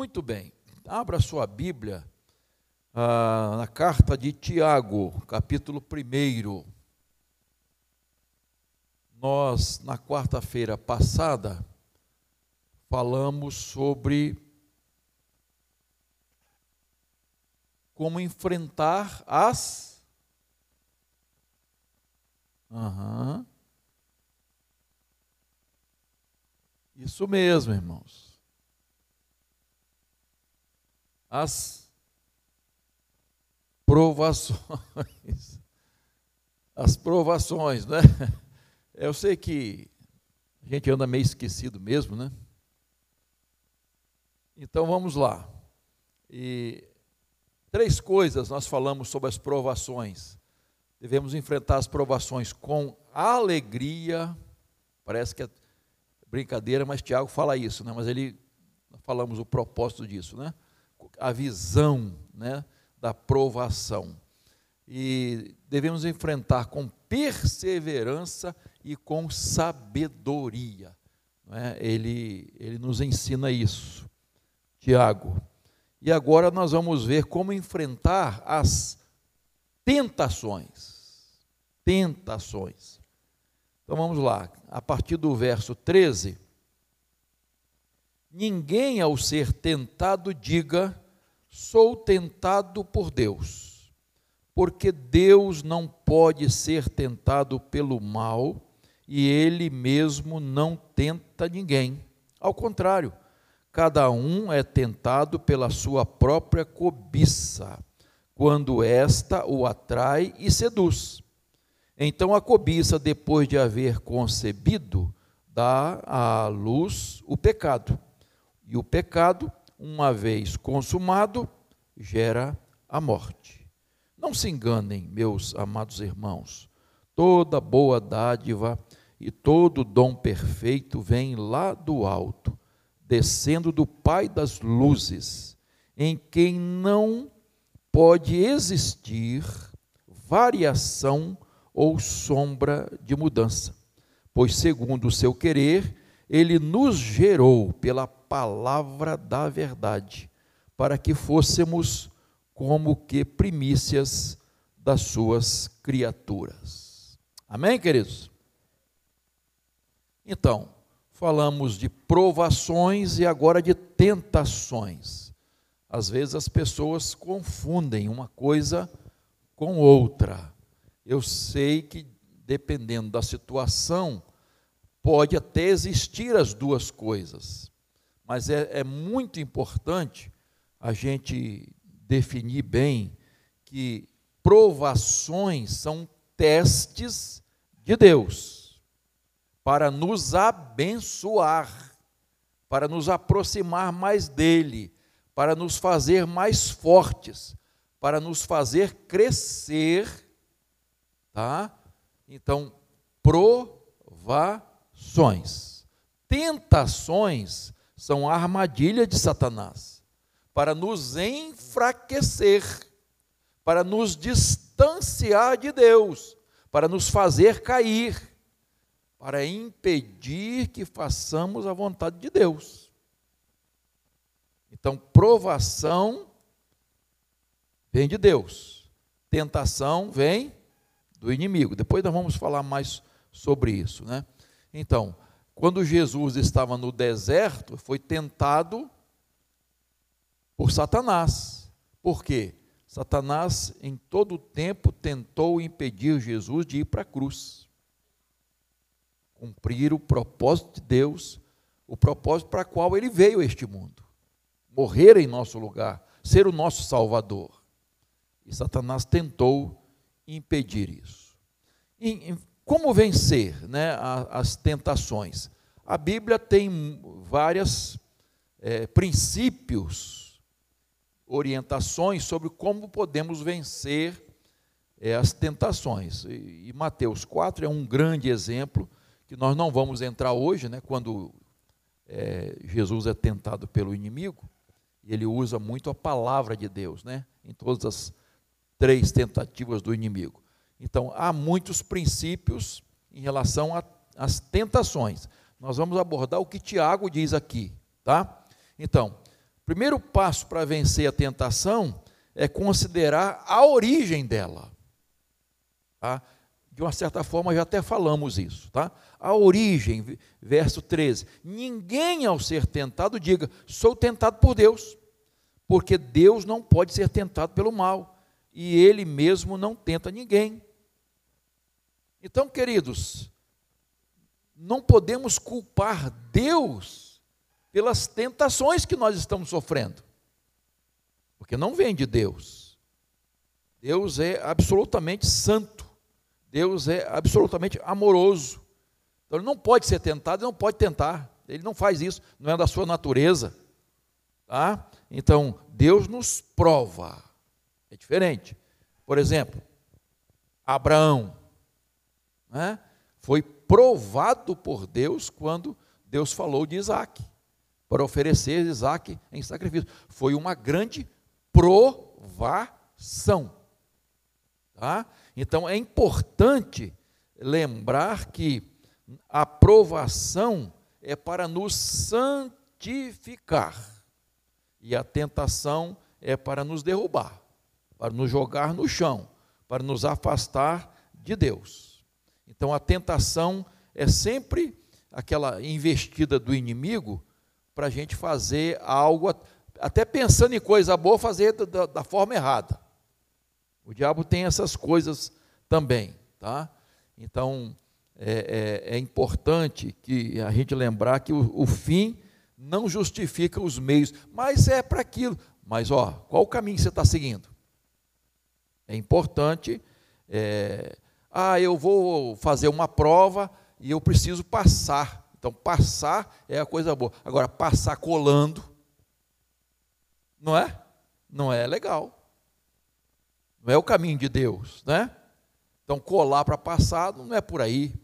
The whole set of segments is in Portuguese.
Muito bem, abra sua Bíblia ah, na carta de Tiago, capítulo 1. Nós, na quarta-feira passada, falamos sobre como enfrentar as. Uhum. Isso mesmo, irmãos. As provações. As provações, né? Eu sei que a gente anda meio esquecido mesmo, né? Então vamos lá. E três coisas nós falamos sobre as provações. Devemos enfrentar as provações com alegria. Parece que é brincadeira, mas Tiago fala isso, né? Mas ele falamos o propósito disso, né? A visão, né, da provação. E devemos enfrentar com perseverança e com sabedoria. É? Ele, ele nos ensina isso. Tiago. E agora nós vamos ver como enfrentar as tentações. Tentações. Então vamos lá, a partir do verso 13. Ninguém ao ser tentado diga: sou tentado por Deus, porque Deus não pode ser tentado pelo mal e ele mesmo não tenta ninguém. Ao contrário, cada um é tentado pela sua própria cobiça, quando esta o atrai e seduz. Então a cobiça, depois de haver concebido, dá à luz o pecado. E o pecado, uma vez consumado, gera a morte. Não se enganem, meus amados irmãos, toda boa dádiva e todo dom perfeito vem lá do alto descendo do Pai das luzes, em quem não pode existir variação ou sombra de mudança, pois, segundo o seu querer, ele nos gerou pela palavra da verdade, para que fôssemos como que primícias das suas criaturas. Amém, queridos? Então, falamos de provações e agora de tentações. Às vezes as pessoas confundem uma coisa com outra. Eu sei que, dependendo da situação, pode até existir as duas coisas, mas é, é muito importante a gente definir bem que provações são testes de Deus para nos abençoar, para nos aproximar mais dele, para nos fazer mais fortes, para nos fazer crescer, tá? Então, provações. Tentações são a armadilha de Satanás para nos enfraquecer, para nos distanciar de Deus, para nos fazer cair para impedir que façamos a vontade de Deus. Então, provação vem de Deus, tentação vem do inimigo. Depois nós vamos falar mais sobre isso, né? Então, quando Jesus estava no deserto, foi tentado por Satanás. Por quê? Satanás em todo o tempo tentou impedir Jesus de ir para a cruz cumprir o propósito de Deus, o propósito para qual ele veio a este mundo morrer em nosso lugar, ser o nosso Salvador. E Satanás tentou impedir isso. E, como vencer né, as tentações? A Bíblia tem vários é, princípios, orientações sobre como podemos vencer é, as tentações. E, e Mateus 4 é um grande exemplo que nós não vamos entrar hoje, né, quando é, Jesus é tentado pelo inimigo, ele usa muito a palavra de Deus, né, em todas as três tentativas do inimigo. Então, há muitos princípios em relação às tentações. Nós vamos abordar o que Tiago diz aqui, tá? Então, primeiro passo para vencer a tentação é considerar a origem dela. Tá? De uma certa forma, já até falamos isso. Tá? A origem, verso 13: Ninguém ao ser tentado diga, sou tentado por Deus, porque Deus não pode ser tentado pelo mal, e Ele mesmo não tenta ninguém. Então, queridos, não podemos culpar Deus pelas tentações que nós estamos sofrendo, porque não vem de Deus. Deus é absolutamente santo, Deus é absolutamente amoroso. Então ele não pode ser tentado, ele não pode tentar, ele não faz isso, não é da sua natureza. Tá? Então, Deus nos prova, é diferente. Por exemplo, Abraão né, foi provado por Deus quando Deus falou de Isaac, para oferecer Isaac em sacrifício. Foi uma grande provação. Tá? Então é importante lembrar que a provação é para nos santificar e a tentação é para nos derrubar, para nos jogar no chão, para nos afastar de Deus. Então a tentação é sempre aquela investida do inimigo para a gente fazer algo, até pensando em coisa boa, fazer da, da, forma errada. O diabo tem essas coisas também, tá? Então é, é, é importante que a gente lembrar que o, o fim não justifica os meios, mas é para aquilo. Mas ó, qual o caminho que você está seguindo? É importante é, ah, eu vou fazer uma prova e eu preciso passar. Então, passar é a coisa boa. Agora, passar colando, não é? Não é legal. Não é o caminho de Deus, né? Então, colar para passar não é por aí.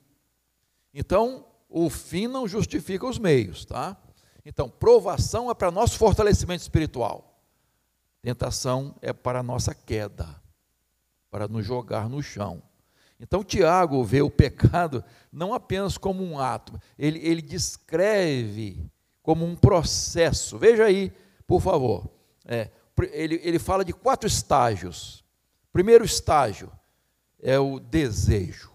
Então, o fim não justifica os meios, tá? Então, provação é para nosso fortalecimento espiritual. Tentação é para nossa queda, para nos jogar no chão. Então, Tiago vê o pecado não apenas como um ato, ele, ele descreve como um processo. Veja aí, por favor. É, ele, ele fala de quatro estágios. Primeiro estágio é o desejo.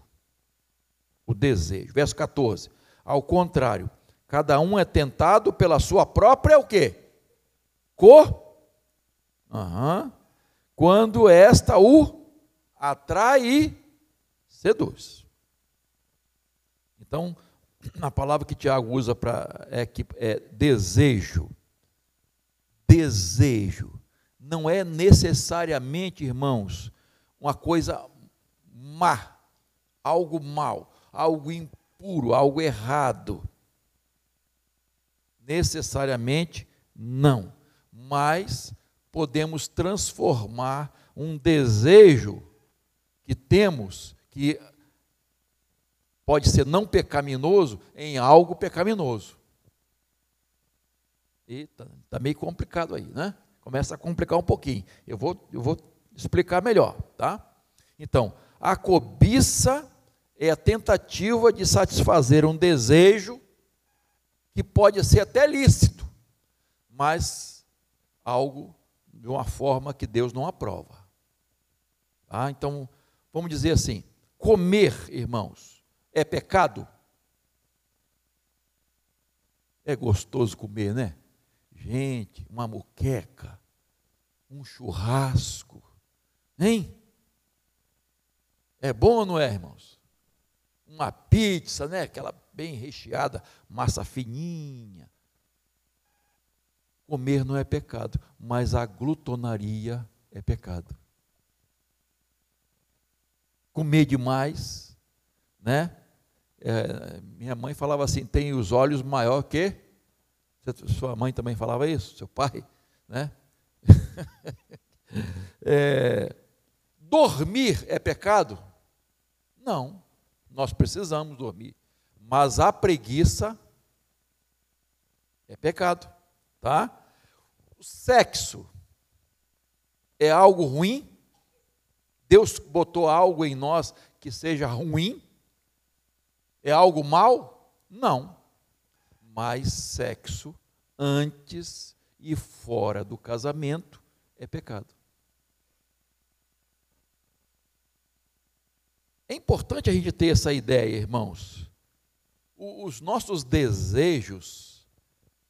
O desejo. Verso 14. Ao contrário, cada um é tentado pela sua própria o quê? Cor. Uhum. Quando esta o atrai seduz. Então, a palavra que Tiago usa para é, que, é desejo. Desejo. Não é necessariamente, irmãos, uma coisa má, algo mal, algo impuro, algo errado. Necessariamente não. Mas podemos transformar um desejo que temos que pode ser não pecaminoso em algo pecaminoso. E está tá meio complicado aí, né? Começa a complicar um pouquinho. Eu vou, eu vou explicar melhor, tá? Então, a cobiça é a tentativa de satisfazer um desejo que pode ser até lícito, mas algo de uma forma que Deus não aprova. Tá? Então, vamos dizer assim: Comer, irmãos, é pecado? É gostoso comer, né? Gente, uma moqueca, um churrasco, hein? É bom ou não é, irmãos? Uma pizza, né? Aquela bem recheada, massa fininha. Comer não é pecado, mas a glutonaria é pecado comer demais, né? É, minha mãe falava assim, tem os olhos maior que sua mãe também falava isso, seu pai, né? é, dormir é pecado? Não, nós precisamos dormir, mas a preguiça é pecado, tá? O sexo é algo ruim? Deus botou algo em nós que seja ruim? É algo mal? Não. Mas sexo, antes e fora do casamento é pecado. É importante a gente ter essa ideia, irmãos. Os nossos desejos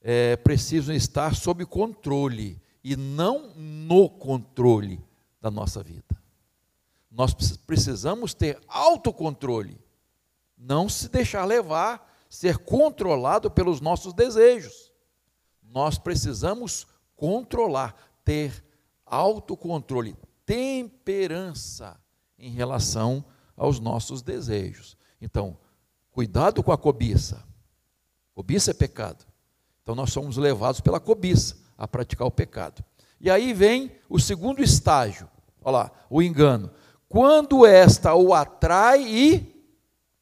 é, precisam estar sob controle e não no controle da nossa vida. Nós precisamos ter autocontrole, não se deixar levar, ser controlado pelos nossos desejos. Nós precisamos controlar, ter autocontrole, temperança em relação aos nossos desejos. Então, cuidado com a cobiça. Cobiça é pecado. Então, nós somos levados pela cobiça a praticar o pecado. E aí vem o segundo estágio, olha lá, o engano. Quando esta o atrai e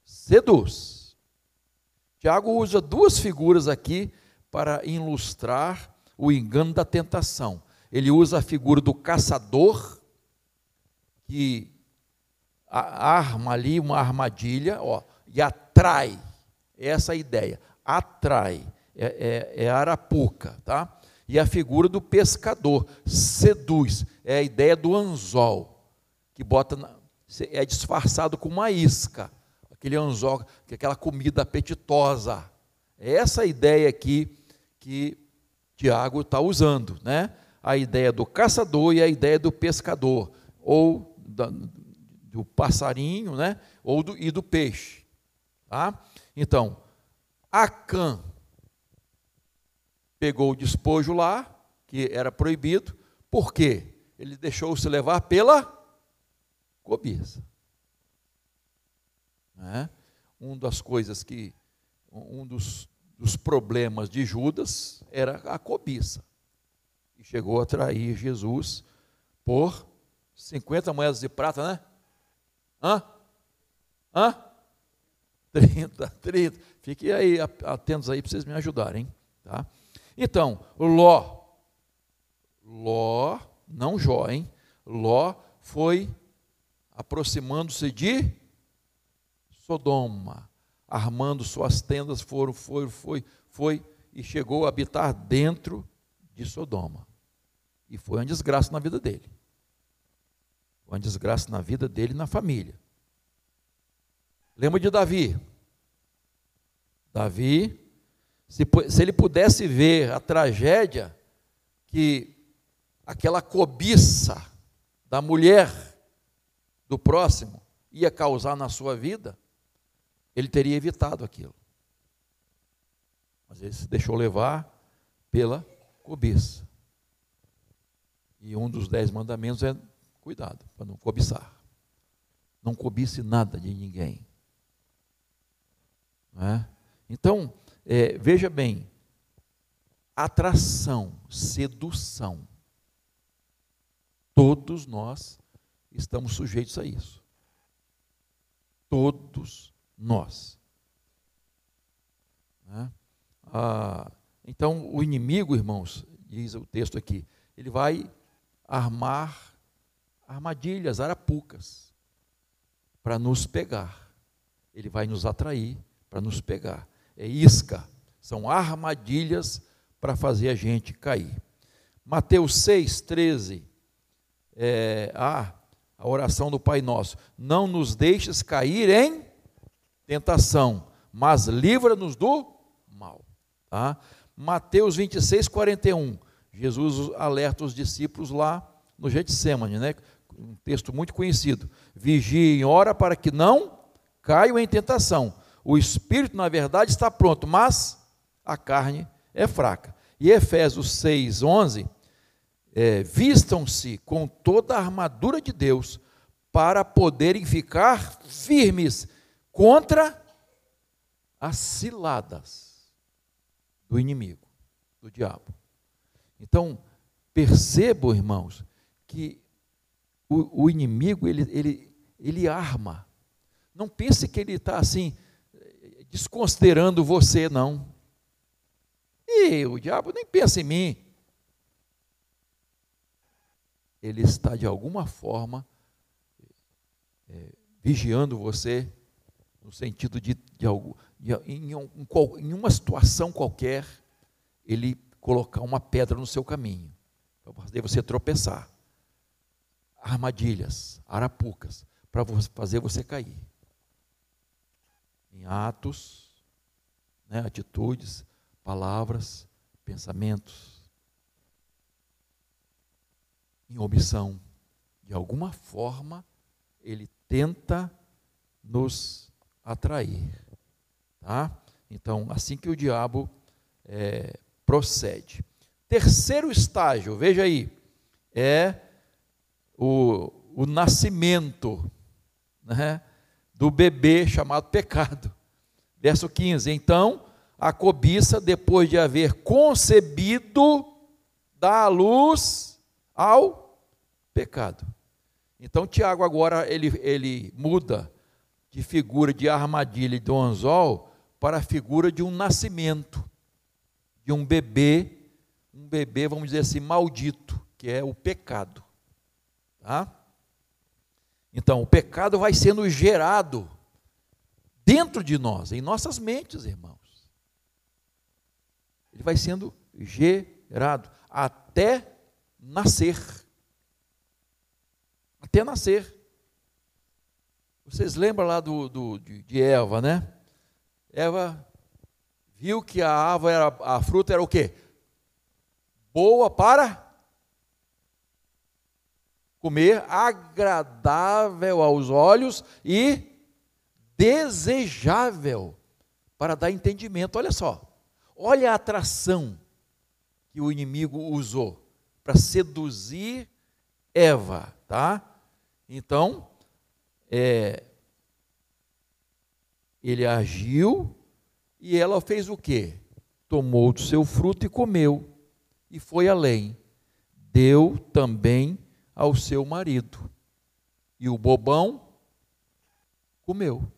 seduz. Tiago usa duas figuras aqui para ilustrar o engano da tentação. Ele usa a figura do caçador, que arma ali uma armadilha ó, e atrai. Essa é a ideia. Atrai. É, é, é arapuca, tá? E a figura do pescador seduz. É a ideia do anzol, que bota na, é disfarçado com uma isca. Aquele anzol, aquela comida apetitosa. É essa ideia aqui que Tiago está usando, né? A ideia do caçador e a ideia do pescador, ou da, do passarinho, né? Ou do, e do peixe, tá? Então, Acã pegou o despojo lá, que era proibido, por quê? Ele deixou-se levar pela cobiça. Né? Uma das coisas que, um dos dos problemas de Judas era a cobiça. E chegou a trair Jesus por 50 moedas de prata, né? Hã? Hã? 30, 30. Fiquem aí atentos aí para vocês me ajudarem, tá? Então, Ló, Ló, não Jó, hein? Ló foi aproximando-se de Sodoma armando suas tendas, foram, foi, foi, foi e chegou a habitar dentro de Sodoma. E foi uma desgraça na vida dele. Foi uma desgraça na vida dele e na família. Lembra de Davi? Davi, se, se ele pudesse ver a tragédia que aquela cobiça da mulher do próximo ia causar na sua vida, ele teria evitado aquilo. Mas ele se deixou levar pela cobiça. E um dos dez mandamentos é cuidado para não cobiçar. Não cobice nada de ninguém. É? Então, é, veja bem, atração, sedução. Todos nós estamos sujeitos a isso. Todos nós. Né? Ah, então, o inimigo, irmãos, diz o texto aqui, ele vai armar armadilhas, arapucas, para nos pegar. Ele vai nos atrair para nos pegar. É isca, são armadilhas para fazer a gente cair. Mateus 6, 13. É, ah, a oração do Pai Nosso. Não nos deixes cair em tentação, mas livra-nos do mal. Tá? Mateus 26, 41. Jesus alerta os discípulos lá no Getsemane, né? um texto muito conhecido. Vigiem ora para que não caiam em tentação. O espírito, na verdade, está pronto, mas a carne é fraca. E Efésios 6, 11, é, vistam-se com toda a armadura de Deus para poderem ficar firmes contra as ciladas do inimigo, do diabo. Então, percebam, irmãos, que o, o inimigo, ele, ele, ele arma. Não pense que ele está assim, desconsiderando você, não. E o diabo nem pensa em mim. Ele está, de alguma forma, é, vigiando você, no sentido de, de algo, de, em, um, em uma situação qualquer, ele colocar uma pedra no seu caminho, para fazer você tropeçar. Armadilhas, arapucas, para fazer você cair. Em atos, né, atitudes, palavras, pensamentos. Em omissão. De alguma forma, ele tenta nos atrair. Tá? Então, assim que o diabo é, procede. Terceiro estágio, veja aí, é o, o nascimento né, do bebê chamado pecado. Verso 15: Então, a cobiça, depois de haver concebido, dá a luz ao pecado. Então, Tiago agora ele, ele muda de figura de armadilha e do anzol para a figura de um nascimento, de um bebê, um bebê, vamos dizer assim, maldito, que é o pecado. Tá? Então, o pecado vai sendo gerado dentro de nós, em nossas mentes, irmãos. Ele vai sendo gerado até nascer. Até nascer. Vocês lembram lá do, do de, de Eva, né? Eva viu que a árvore era, a fruta era o quê? Boa para comer, agradável aos olhos e desejável para dar entendimento. Olha só, olha a atração que o inimigo usou para seduzir Eva, tá? Então, é, ele agiu e ela fez o quê? Tomou do seu fruto e comeu, e foi além. Deu também ao seu marido. E o bobão comeu.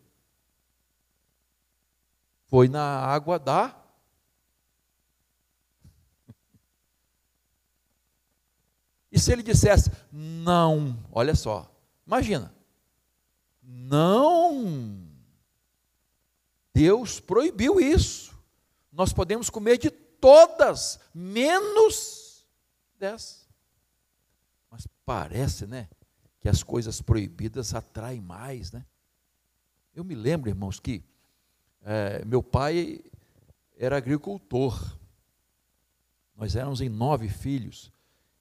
Foi na água da. E se ele dissesse, não, olha só, imagina, não, Deus proibiu isso. Nós podemos comer de todas, menos dessa. Mas parece, né, que as coisas proibidas atraem mais, né? Eu me lembro, irmãos, que é, meu pai era agricultor. Nós éramos em nove filhos.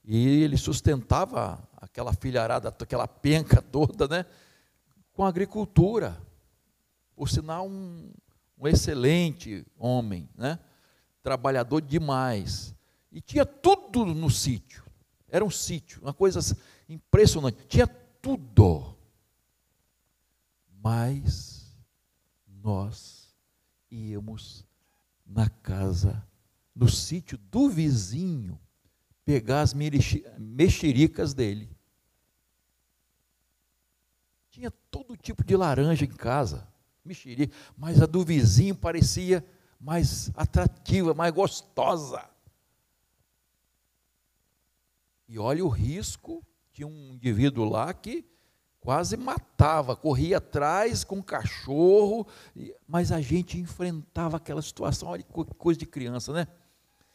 E ele sustentava aquela filharada, aquela penca toda, né? Com agricultura. Por sinal, um, um excelente homem, né? trabalhador demais. E tinha tudo no sítio. Era um sítio, uma coisa impressionante. Tinha tudo. Mas nós íamos na casa, no sítio do vizinho, pegar as mexericas dele. Tinha todo tipo de laranja em casa mexerica, mas a do vizinho parecia mais atrativa, mais gostosa. E olha o risco, tinha um indivíduo lá que quase matava, corria atrás com um cachorro, mas a gente enfrentava aquela situação, olha que coisa de criança, né?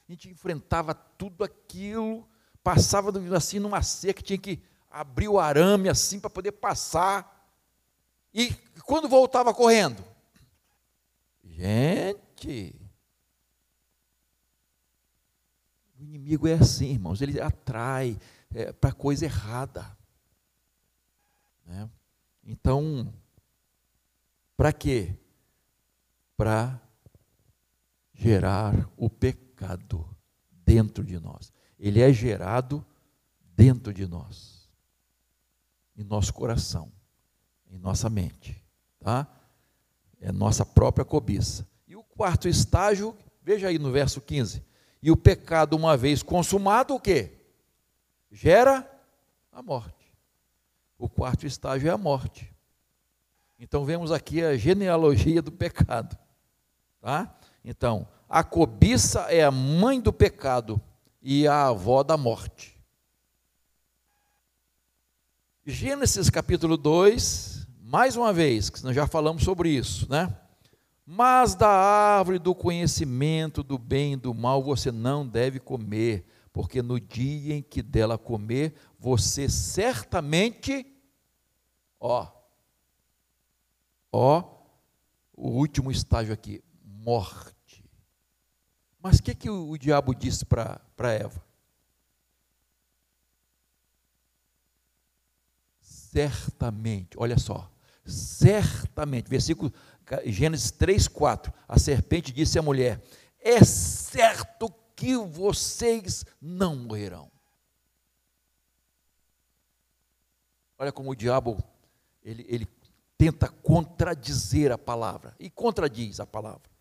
A gente enfrentava tudo aquilo, passava assim numa seca, tinha que abrir o arame assim para poder passar. E quando voltava correndo? Gente, o inimigo é assim, irmãos, ele atrai é, para coisa errada. Né? Então, para quê? Para gerar o pecado dentro de nós. Ele é gerado dentro de nós, em nosso coração em nossa mente, tá? É nossa própria cobiça. E o quarto estágio, veja aí no verso 15. E o pecado, uma vez consumado, o quê? Gera a morte. O quarto estágio é a morte. Então vemos aqui a genealogia do pecado, tá? Então, a cobiça é a mãe do pecado e a avó da morte. Gênesis capítulo 2, mais uma vez, que nós já falamos sobre isso, né? Mas da árvore do conhecimento do bem e do mal você não deve comer, porque no dia em que dela comer, você certamente, ó, ó, o último estágio aqui, morte. Mas o que, que o, o diabo disse para Eva? Certamente, olha só, certamente, versículo Gênesis 3, 4, a serpente disse à mulher: É certo que vocês não morrerão. Olha como o diabo ele, ele tenta contradizer a palavra e contradiz a palavra.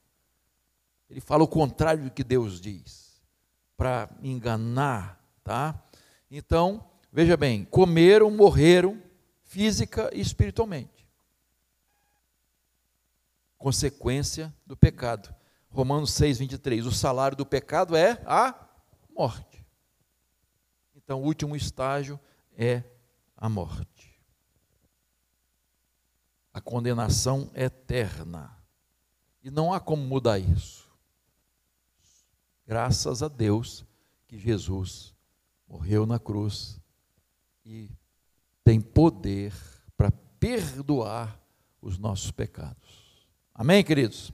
Ele fala o contrário do que Deus diz para enganar, tá? Então, veja bem, comeram, morreram física e espiritualmente. Consequência do pecado. Romanos 6, 23. O salário do pecado é a morte. Então, o último estágio é a morte. A condenação eterna. E não há como mudar isso. Graças a Deus que Jesus morreu na cruz e tem poder para perdoar os nossos pecados. Amém, queridos?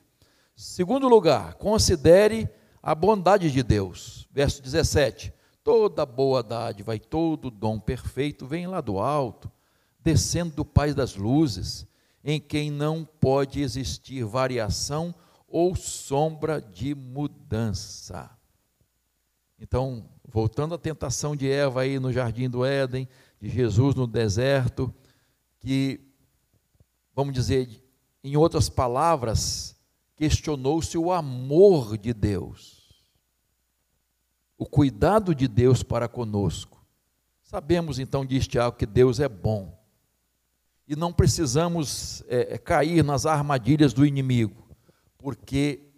Segundo lugar, considere a bondade de Deus. Verso 17: Toda boa dádiva e todo dom perfeito vem lá do alto, descendo do Pai das luzes, em quem não pode existir variação sombra de mudança. Então, voltando à tentação de Eva aí no jardim do Éden, de Jesus no deserto, que, vamos dizer, em outras palavras, questionou-se o amor de Deus, o cuidado de Deus para conosco. Sabemos então, diz Tiago, que Deus é bom. E não precisamos é, é cair nas armadilhas do inimigo, porque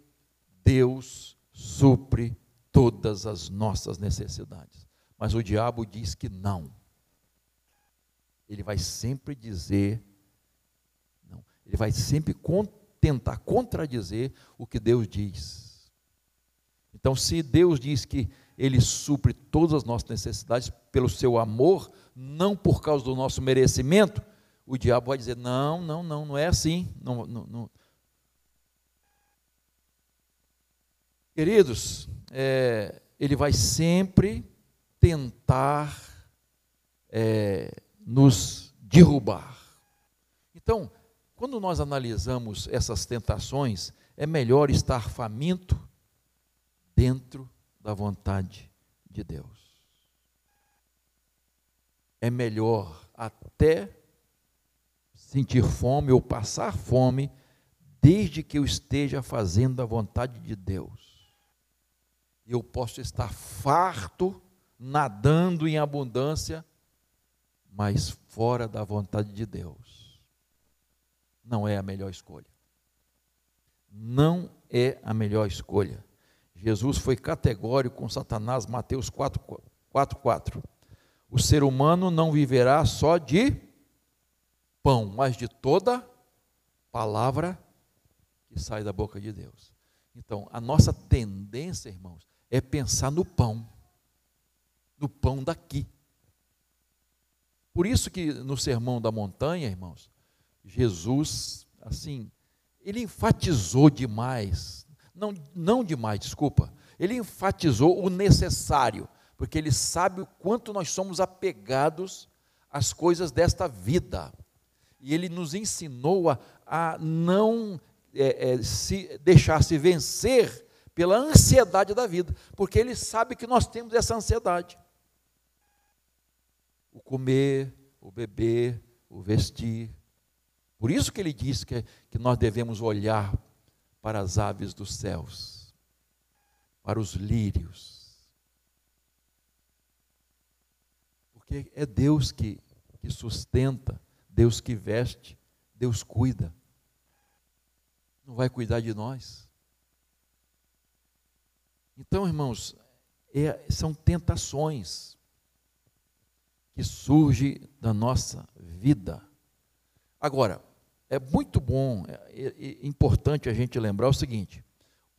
Deus supre todas as nossas necessidades. Mas o diabo diz que não. Ele vai sempre dizer, não, ele vai sempre tentar contradizer o que Deus diz. Então, se Deus diz que Ele supre todas as nossas necessidades pelo seu amor, não por causa do nosso merecimento, o diabo vai dizer: não, não, não, não é assim. Não, não, não. Queridos, é, ele vai sempre tentar é, nos derrubar. Então, quando nós analisamos essas tentações, é melhor estar faminto dentro da vontade de Deus. É melhor até sentir fome ou passar fome, desde que eu esteja fazendo a vontade de Deus eu posso estar farto, nadando em abundância, mas fora da vontade de Deus. Não é a melhor escolha. Não é a melhor escolha. Jesus foi categórico com Satanás, Mateus 4, 4, 4. O ser humano não viverá só de pão, mas de toda palavra que sai da boca de Deus. Então, a nossa tendência, irmãos, é pensar no pão, no pão daqui. Por isso que no Sermão da Montanha, irmãos, Jesus, assim, ele enfatizou demais, não, não demais, desculpa, ele enfatizou o necessário, porque ele sabe o quanto nós somos apegados às coisas desta vida. E ele nos ensinou a, a não é, é, se deixar se vencer pela ansiedade da vida, porque ele sabe que nós temos essa ansiedade. O comer, o beber, o vestir. Por isso que ele diz que, que nós devemos olhar para as aves dos céus, para os lírios. Porque é Deus que, que sustenta, Deus que veste, Deus cuida. Não vai cuidar de nós? Então, irmãos, é, são tentações que surgem da nossa vida. Agora, é muito bom, é, é, é importante a gente lembrar o seguinte: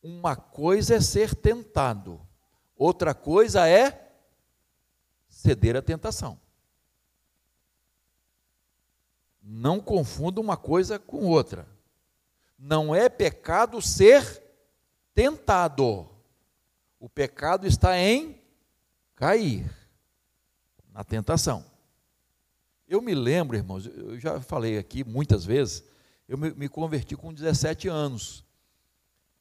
uma coisa é ser tentado, outra coisa é ceder à tentação. Não confunda uma coisa com outra. Não é pecado ser tentado. O pecado está em cair na tentação. Eu me lembro, irmãos, eu já falei aqui muitas vezes, eu me, converti com 17 anos.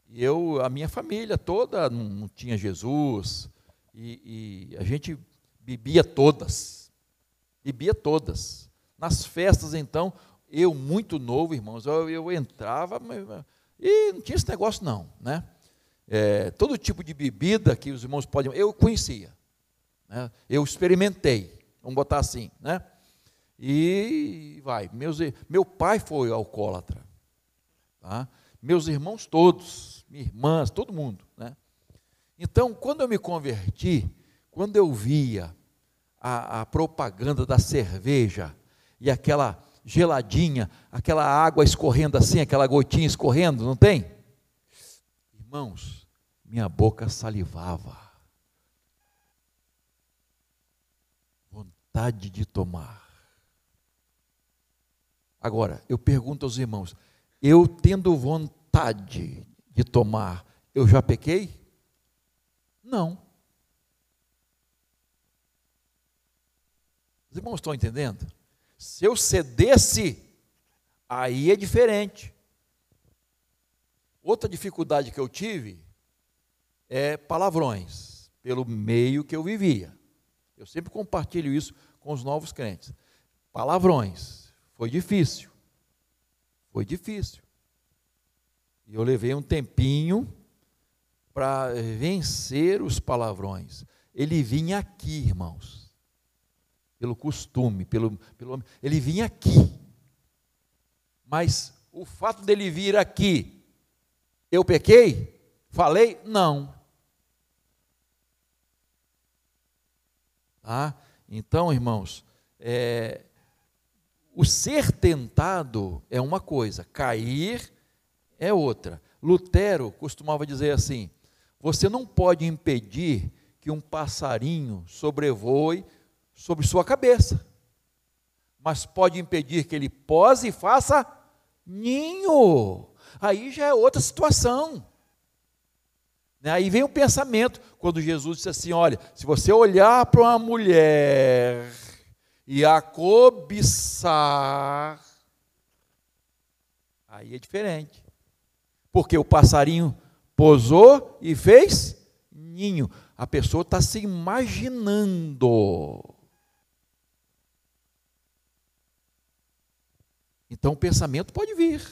E eu, a minha família toda não, não tinha Jesus, e, e, a gente bebia todas, bebia todas. Nas festas, então, eu muito novo, irmãos, eu, eu entrava e não tinha esse negócio não, né? É, todo tipo de bebida que os irmãos podem, eu conhecia, né? eu experimentei, vamos botar assim, né? E vai, meus, meu pai foi alcoólatra, tá? meus irmãos todos, minhas irmãs, todo mundo, né? Então, quando eu me converti, quando eu via a, a propaganda da cerveja e aquela geladinha, aquela água escorrendo assim, aquela gotinha escorrendo, não tem? Irmãos, minha boca salivava. Vontade de tomar. Agora, eu pergunto aos irmãos: eu tendo vontade de tomar, eu já pequei? Não. Os irmãos estão entendendo? Se eu cedesse, aí é diferente. Outra dificuldade que eu tive é palavrões, pelo meio que eu vivia. Eu sempre compartilho isso com os novos crentes. Palavrões. Foi difícil. Foi difícil. E eu levei um tempinho para vencer os palavrões. Ele vinha aqui, irmãos pelo costume, pelo, pelo ele vinha aqui. Mas o fato dele vir aqui, eu pequei? Falei? Não. Tá? Então, irmãos, é, o ser tentado é uma coisa, cair é outra. Lutero costumava dizer assim: você não pode impedir que um passarinho sobrevoe sobre sua cabeça, mas pode impedir que ele pose e faça ninho. Aí já é outra situação. Né? Aí vem o pensamento, quando Jesus disse assim: olha, se você olhar para uma mulher e a cobiçar, aí é diferente. Porque o passarinho posou e fez ninho. A pessoa está se imaginando. Então o pensamento pode vir,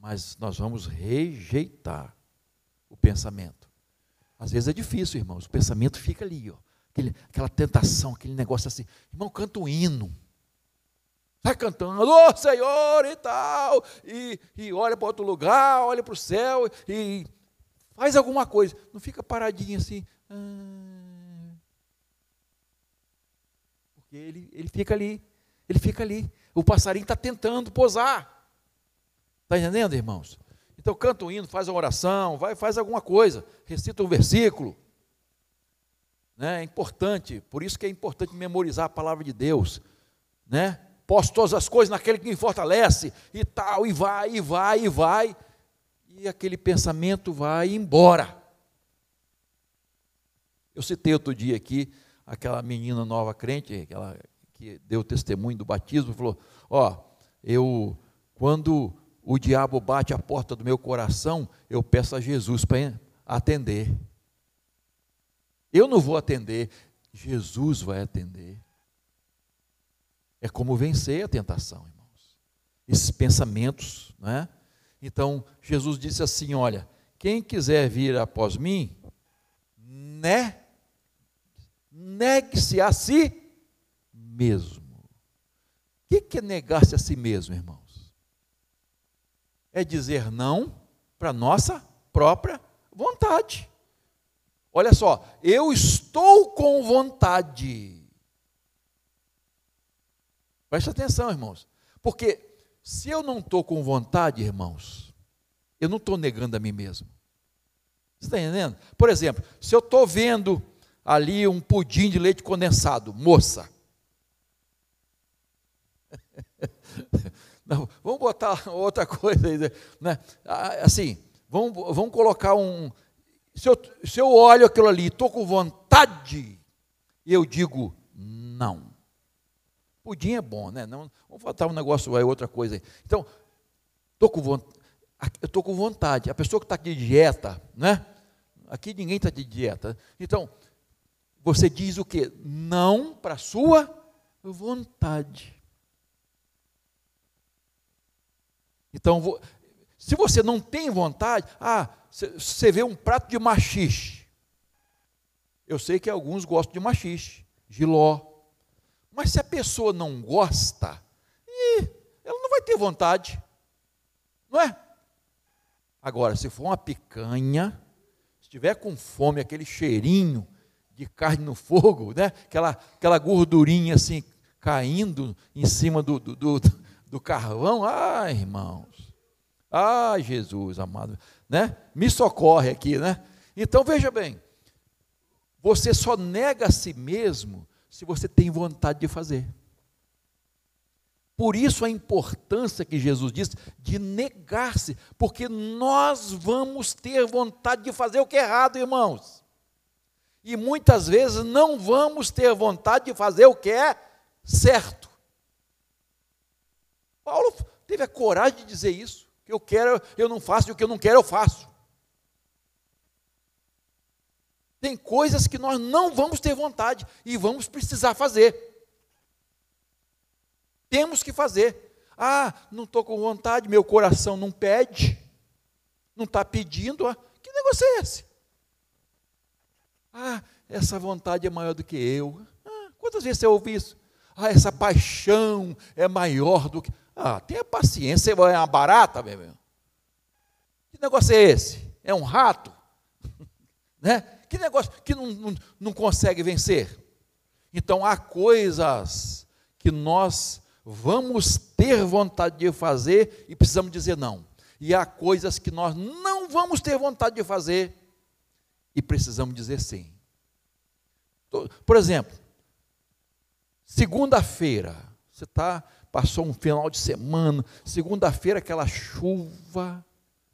mas nós vamos rejeitar o pensamento. Às vezes é difícil, irmãos, o pensamento fica ali, ó, aquele, aquela tentação, aquele negócio assim. Irmão, canta um hino. Sai cantando, ô oh, Senhor e tal, e, e olha para outro lugar, olha para o céu, e faz alguma coisa. Não fica paradinho assim. Ah, porque ele, ele fica ali, ele fica ali. O passarinho está tentando posar. Está entendendo, irmãos? Então canta um hino, faz uma oração, vai, faz alguma coisa, recita um versículo. Né? É importante, por isso que é importante memorizar a palavra de Deus. Né? Posto todas as coisas naquele que me fortalece, e tal, e vai, e vai, e vai, e aquele pensamento vai embora. Eu citei outro dia aqui aquela menina nova crente, aquela que deu testemunho do batismo, falou: Ó, eu, quando o diabo bate a porta do meu coração, eu peço a Jesus para atender. Eu não vou atender, Jesus vai atender. É como vencer a tentação, irmãos. Esses pensamentos, né? Então, Jesus disse assim: Olha, quem quiser vir após mim, né? Negue-se a si mesmo. O que é negar-se a si mesmo, irmãos? É dizer não para nossa própria vontade. Olha só, eu estou com vontade. Preste atenção, irmãos, porque se eu não estou com vontade, irmãos, eu não estou negando a mim mesmo. Você está entendendo? Por exemplo, se eu estou vendo ali um pudim de leite condensado, moça. Não, vamos botar outra coisa aí, né? Ah, assim, vamos, vamos colocar um. Se eu, se eu olho aquilo ali, estou com vontade, eu digo não. Pudim é bom, né? Não, vamos botar um negócio aí, outra coisa aí. Então, estou com vontade. Eu estou com vontade. A pessoa que está de dieta, né? Aqui ninguém está de dieta. Então, você diz o que? Não para a sua vontade. Então, se você não tem vontade, ah, você vê um prato de machixe. Eu sei que alguns gostam de machixe, giló. Mas se a pessoa não gosta, ela não vai ter vontade. Não é? Agora, se for uma picanha, estiver com fome, aquele cheirinho de carne no fogo, né? aquela, aquela gordurinha assim caindo em cima do, do, do, do carvão, ai irmãos, ai Jesus amado, né? me socorre aqui, né? Então veja bem, você só nega a si mesmo se você tem vontade de fazer. Por isso a importância que Jesus disse de negar-se, porque nós vamos ter vontade de fazer o que é errado, irmãos. E muitas vezes não vamos ter vontade de fazer o que é certo. Paulo teve a coragem de dizer isso. Que eu quero, eu não faço, e o que eu não quero, eu faço. Tem coisas que nós não vamos ter vontade e vamos precisar fazer. Temos que fazer. Ah, não estou com vontade, meu coração não pede, não está pedindo. Ah, que negócio é esse? Ah, essa vontade é maior do que eu. Ah, quantas vezes você ouve isso? Ah, essa paixão é maior do que. Ah, tenha paciência, você é uma barata, meu irmão. Que negócio é esse? É um rato? né? Que negócio que não, não, não consegue vencer? Então há coisas que nós vamos ter vontade de fazer e precisamos dizer não. E há coisas que nós não vamos ter vontade de fazer e precisamos dizer sim. Por exemplo, segunda-feira, você tá, passou um final de semana, segunda-feira aquela chuva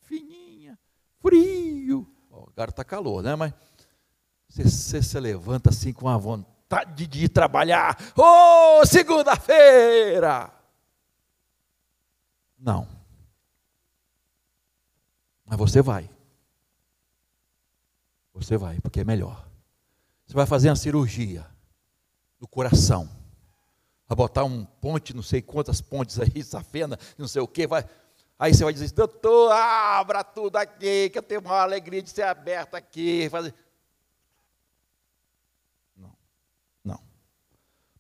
fininha, frio, agora está calor, né? Mas você, você se levanta assim com a vontade de ir trabalhar. Oh, segunda-feira! Não. Mas você vai. Você vai, porque é melhor. Você vai fazer uma cirurgia do coração. Vai botar um ponte, não sei quantas pontes aí, safena, não sei o que, vai. Aí você vai dizer, doutor, abra tudo aqui, que eu tenho uma alegria de ser aberto aqui. Fazer.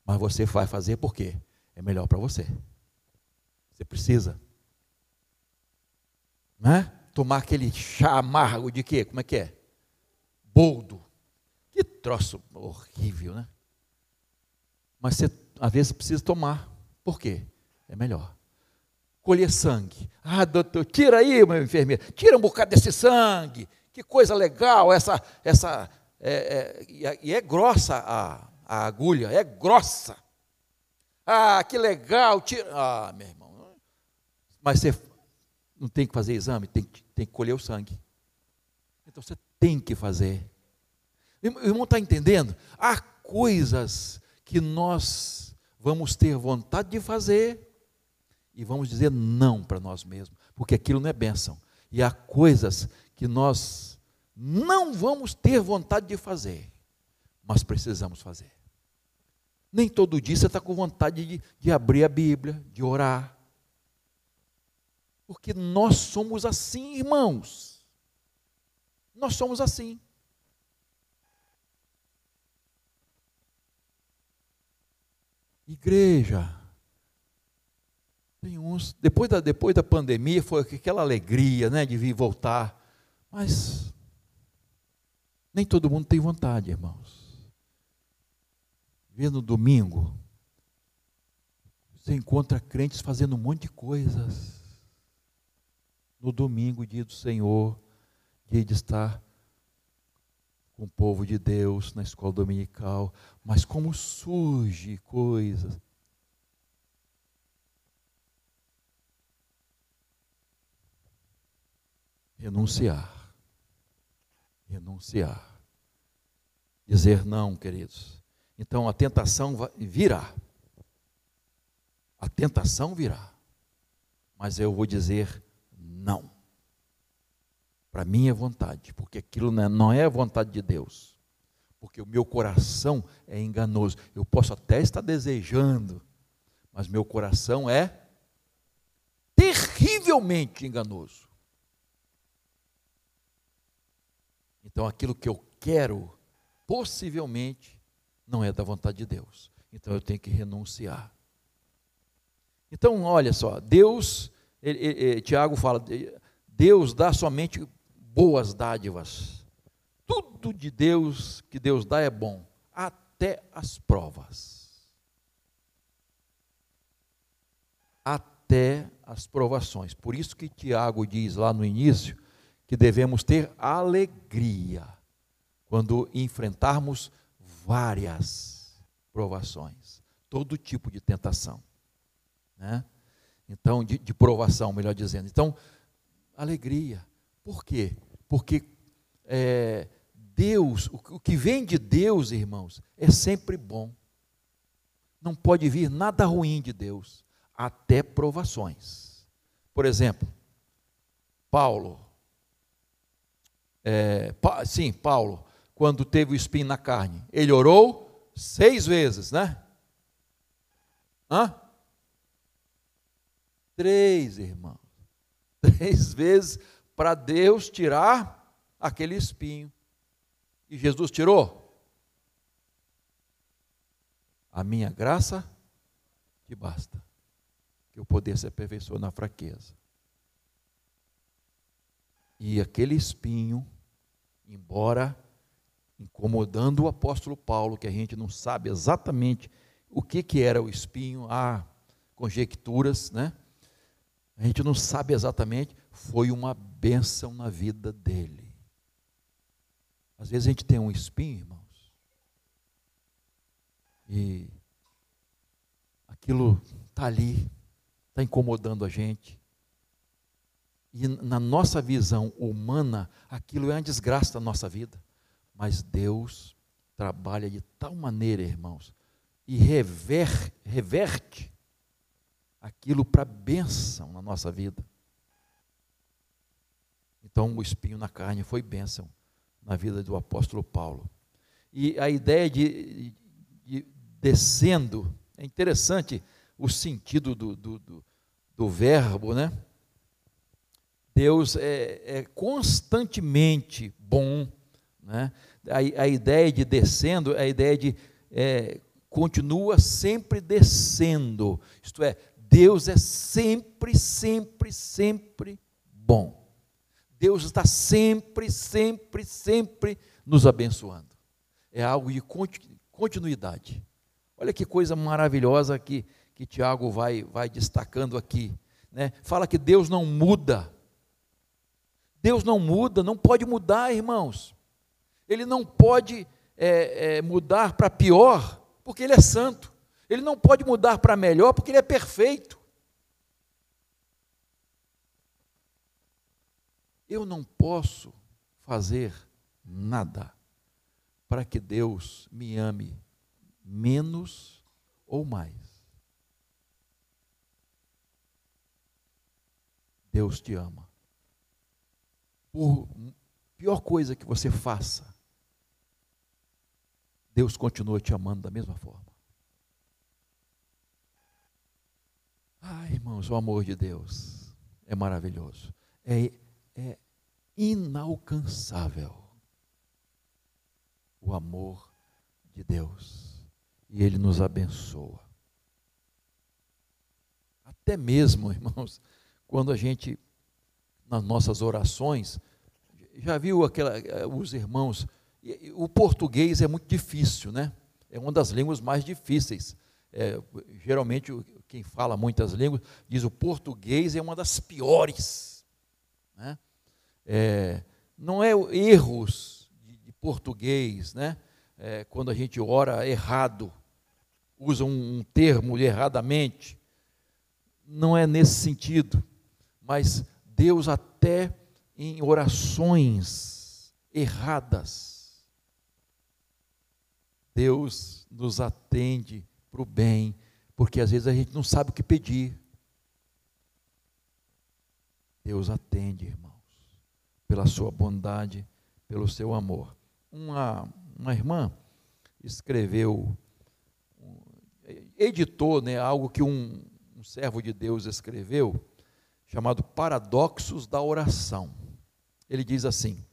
Mas você vai fazer por quê? É melhor para você. Você precisa. Não é? Tomar aquele chá amargo de quê? Como é que é? Boldo. Que troço horrível, né? Mas você, às vezes, precisa tomar. Por quê? É melhor. Colher sangue. Ah, doutor, tira aí, meu enfermeiro. Tira um bocado desse sangue. Que coisa legal, essa. essa é, é, e é grossa a, a agulha é grossa. Ah, que legal. Tira. Ah, meu irmão. Mas você não tem que fazer exame, tem, tem que colher o sangue. Então você tem que fazer. O irmão está entendendo? Há coisas que nós vamos ter vontade de fazer e vamos dizer não para nós mesmos, porque aquilo não é bênção. E há coisas que nós não vamos ter vontade de fazer, mas precisamos fazer. Nem todo dia você está com vontade de, de abrir a Bíblia, de orar. Porque nós somos assim, irmãos. Nós somos assim. Igreja. Tem uns, depois da, depois da pandemia foi aquela alegria, né, de vir voltar. Mas nem todo mundo tem vontade, irmãos vir no domingo, Você encontra crentes fazendo um monte de coisas. No domingo, dia do Senhor, dia de estar com o povo de Deus na escola dominical, mas como surge coisas. Renunciar. Renunciar. Dizer não, queridos. Então a tentação virá. A tentação virá. Mas eu vou dizer não. Para minha vontade, porque aquilo não é a vontade de Deus. Porque o meu coração é enganoso. Eu posso até estar desejando, mas meu coração é terrivelmente enganoso. Então aquilo que eu quero, possivelmente, não é da vontade de Deus. Então eu tenho que renunciar. Então, olha só, Deus, ele, ele, Tiago fala, Deus dá somente boas dádivas. Tudo de Deus que Deus dá é bom, até as provas. Até as provações. Por isso que Tiago diz lá no início que devemos ter alegria quando enfrentarmos várias provações, todo tipo de tentação né? Então, de, de provação, melhor dizendo. Então, alegria. Por quê? Porque é, Deus, o, que vem de Deus, irmãos, é sempre bom. Não pode vir nada ruim de Deus, até provações. Por exemplo, Paulo, é, pa, sim, Paulo, quando teve o espinho na carne, ele orou seis vezes, né? Hã? Três, irmãos. Três vezes para Deus tirar aquele espinho. E Jesus tirou. A minha graça te basta. Que o poder se aperfeiçoa na fraqueza. E aquele espinho, embora incomodando o apóstolo Paulo, que a gente não sabe exatamente o que, que era o espinho, há conjecturas, né? a gente não sabe exatamente, foi uma bênção na vida dele. Às vezes a gente tem um espinho, irmãos, e aquilo está ali, está incomodando a gente. E na nossa visão humana, aquilo é uma desgraça da nossa vida. Mas Deus trabalha de tal maneira, irmãos, e rever, reverte aquilo para bênção na nossa vida. Então, o espinho na carne foi bênção na vida do apóstolo Paulo. E a ideia de, de, de descendo, é interessante o sentido do, do, do, do verbo, né? Deus é, é constantemente bom, né? A, a, ideia de descendo, é a ideia de é, continua sempre descendo, isto é, Deus é sempre, sempre, sempre bom. Deus está sempre, sempre, sempre nos abençoando. É algo de continuidade. Olha que coisa maravilhosa que, que Tiago vai, vai destacando aqui. Né? Fala que Deus não muda. Deus não muda, não pode mudar, irmãos. Ele não pode é, é, mudar para pior, porque Ele é santo. Ele não pode mudar para melhor porque ele é perfeito. Eu não posso fazer nada para que Deus me ame menos ou mais. Deus te ama. Por pior coisa que você faça, Deus continua te amando da mesma forma. Ah, irmãos, o amor de Deus é maravilhoso. É, é inalcançável o amor de Deus. E Ele nos abençoa. Até mesmo, irmãos, quando a gente, nas nossas orações, já viu aquela, eh, os irmãos, o português é muito difícil, né? É uma das línguas mais difíceis. É, geralmente, quem fala muitas línguas diz o português é uma das piores. Né? É, não é erros de, português, né? É, quando a gente ora errado, usa um, um termo erradamente. Não é nesse sentido, mas Deus até em orações erradas, Deus nos atende para o bem, porque às vezes a gente não sabe o que pedir. Deus atende, irmãos, pela sua bondade, pelo seu amor. Uma, uma irmã escreveu, editou né, algo que um, um servo de Deus escreveu, chamado Paradoxos da Oração. Ele diz assim: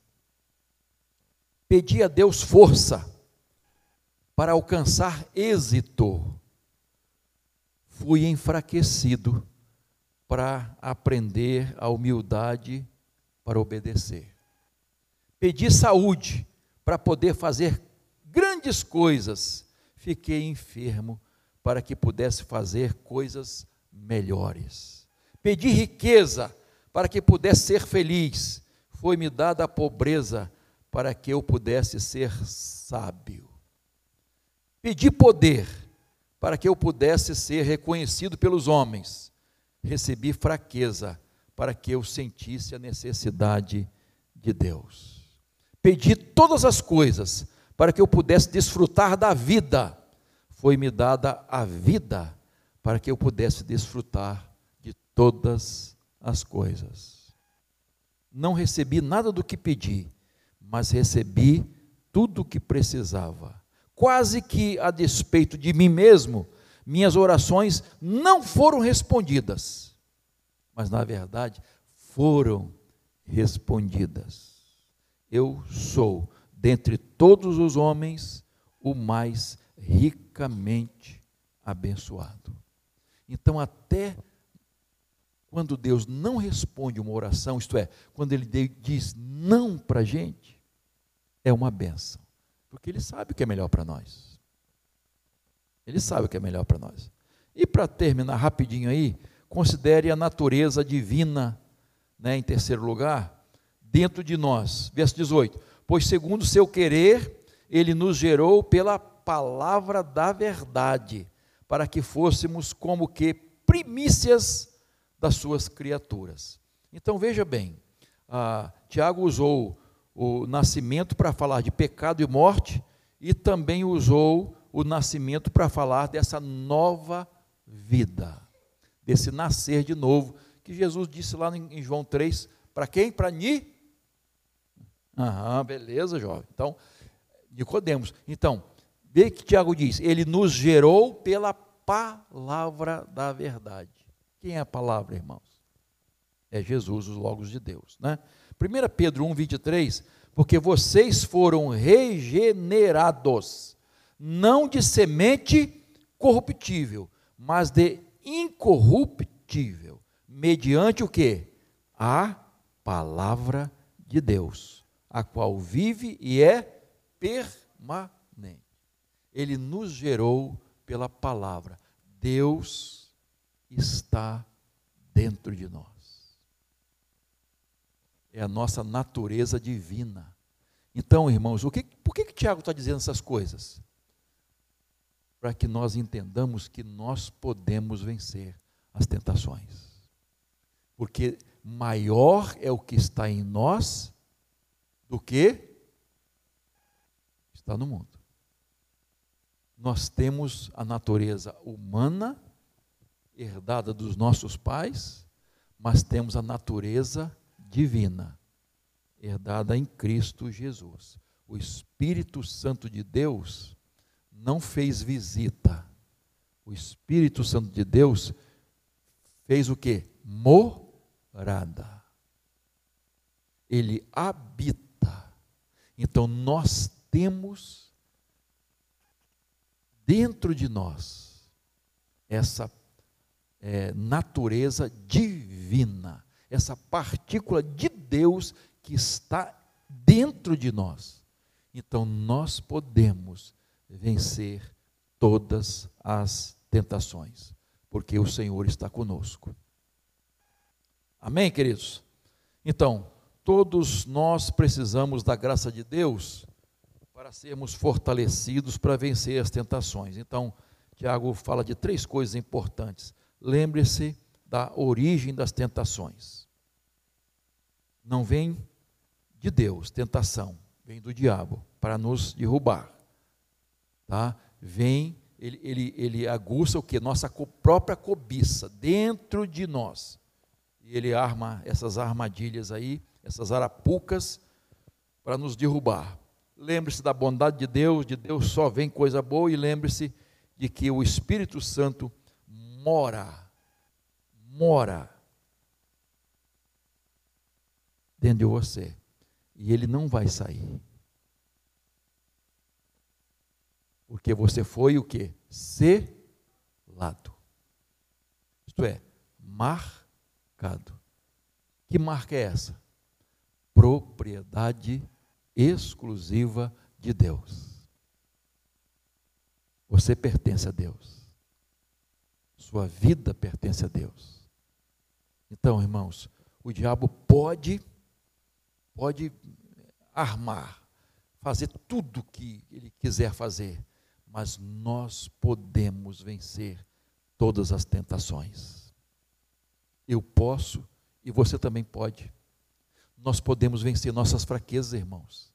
Pedi a Deus força para alcançar êxito, fui enfraquecido para aprender a humildade para obedecer. Pedi saúde para poder fazer grandes coisas, fiquei enfermo para que pudesse fazer coisas melhores. Pedi riqueza para que pudesse ser feliz, foi-me dada a pobreza para que eu pudesse ser sábio. Pedi poder para que eu pudesse ser reconhecido pelos homens. Recebi fraqueza para que eu sentisse a necessidade de Deus. Pedi todas as coisas para que eu pudesse desfrutar da vida. Foi-me dada a vida para que eu pudesse desfrutar de todas as coisas não recebi nada do que pedi, mas recebi tudo o que precisava. Quase que a despeito de mim mesmo, minhas orações não foram respondidas, mas na verdade foram respondidas. Eu sou, dentre todos os homens, o mais ricamente abençoado. Então, até quando Deus não responde uma oração, isto é, quando Ele diz não para a gente, é uma benção, porque Ele sabe o que é melhor para nós. Ele sabe o que é melhor para nós. E para terminar rapidinho aí, considere a natureza divina, né, em terceiro lugar, dentro de nós. Verso 18: Pois segundo seu querer, Ele nos gerou pela palavra da verdade, para que fôssemos como que primícias das suas criaturas. Então veja bem, Tiago usou o nascimento para falar de pecado e morte, e também usou o nascimento para falar dessa nova vida, desse nascer de novo, que Jesus disse lá em João 3, para quem? Para Ni? Aham, beleza, jovem. Então, Nicodemos. Então, vê que Tiago diz, ele nos gerou pela palavra da verdade. Quem é a palavra, irmãos? É Jesus, os logos de Deus, né? 1 Pedro 1, 23, porque vocês foram regenerados, não de semente corruptível, mas de incorruptível, mediante o que? A palavra de Deus, a qual vive e é permanente. Ele nos gerou pela palavra. Deus está dentro de nós. É a nossa natureza divina. Então, irmãos, o que, por que, que Tiago está dizendo essas coisas? Para que nós entendamos que nós podemos vencer as tentações. Porque maior é o que está em nós do que está no mundo. Nós temos a natureza humana herdada dos nossos pais, mas temos a natureza divina, herdada em Cristo Jesus. O Espírito Santo de Deus não fez visita. O Espírito Santo de Deus fez o que? Morada. Ele habita. Então nós temos dentro de nós essa é, natureza divina, essa partícula de Deus que está dentro de nós. Então nós podemos vencer todas as tentações, porque o Senhor está conosco. Amém, queridos? Então, todos nós precisamos da graça de Deus para sermos fortalecidos para vencer as tentações. Então, Tiago fala de três coisas importantes. Lembre-se da origem das tentações. Não vem de Deus, tentação, vem do diabo para nos derrubar. Tá? Vem, ele, ele, ele aguça o que? Nossa própria cobiça dentro de nós. E ele arma essas armadilhas aí, essas arapucas, para nos derrubar. Lembre-se da bondade de Deus, de Deus só vem coisa boa, e lembre-se de que o Espírito Santo mora, mora dentro de você. E ele não vai sair. Porque você foi o que? Selado. Isto é, marcado. Que marca é essa? Propriedade exclusiva de Deus. Você pertence a Deus. Sua vida pertence a Deus. Então, irmãos, o diabo pode pode armar, fazer tudo o que ele quiser fazer, mas nós podemos vencer todas as tentações. Eu posso e você também pode nós podemos vencer nossas fraquezas, irmãos.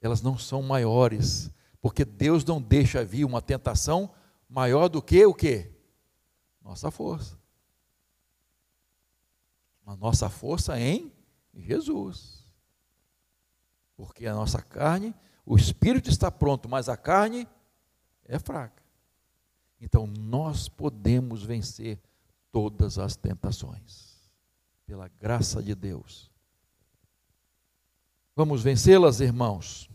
Elas não são maiores, porque Deus não deixa vir uma tentação maior do que o que? Nossa força. A nossa força em Jesus. Porque a nossa carne, o espírito está pronto, mas a carne é fraca. Então nós podemos vencer todas as tentações pela graça de Deus. Vamos vencê-las, irmãos?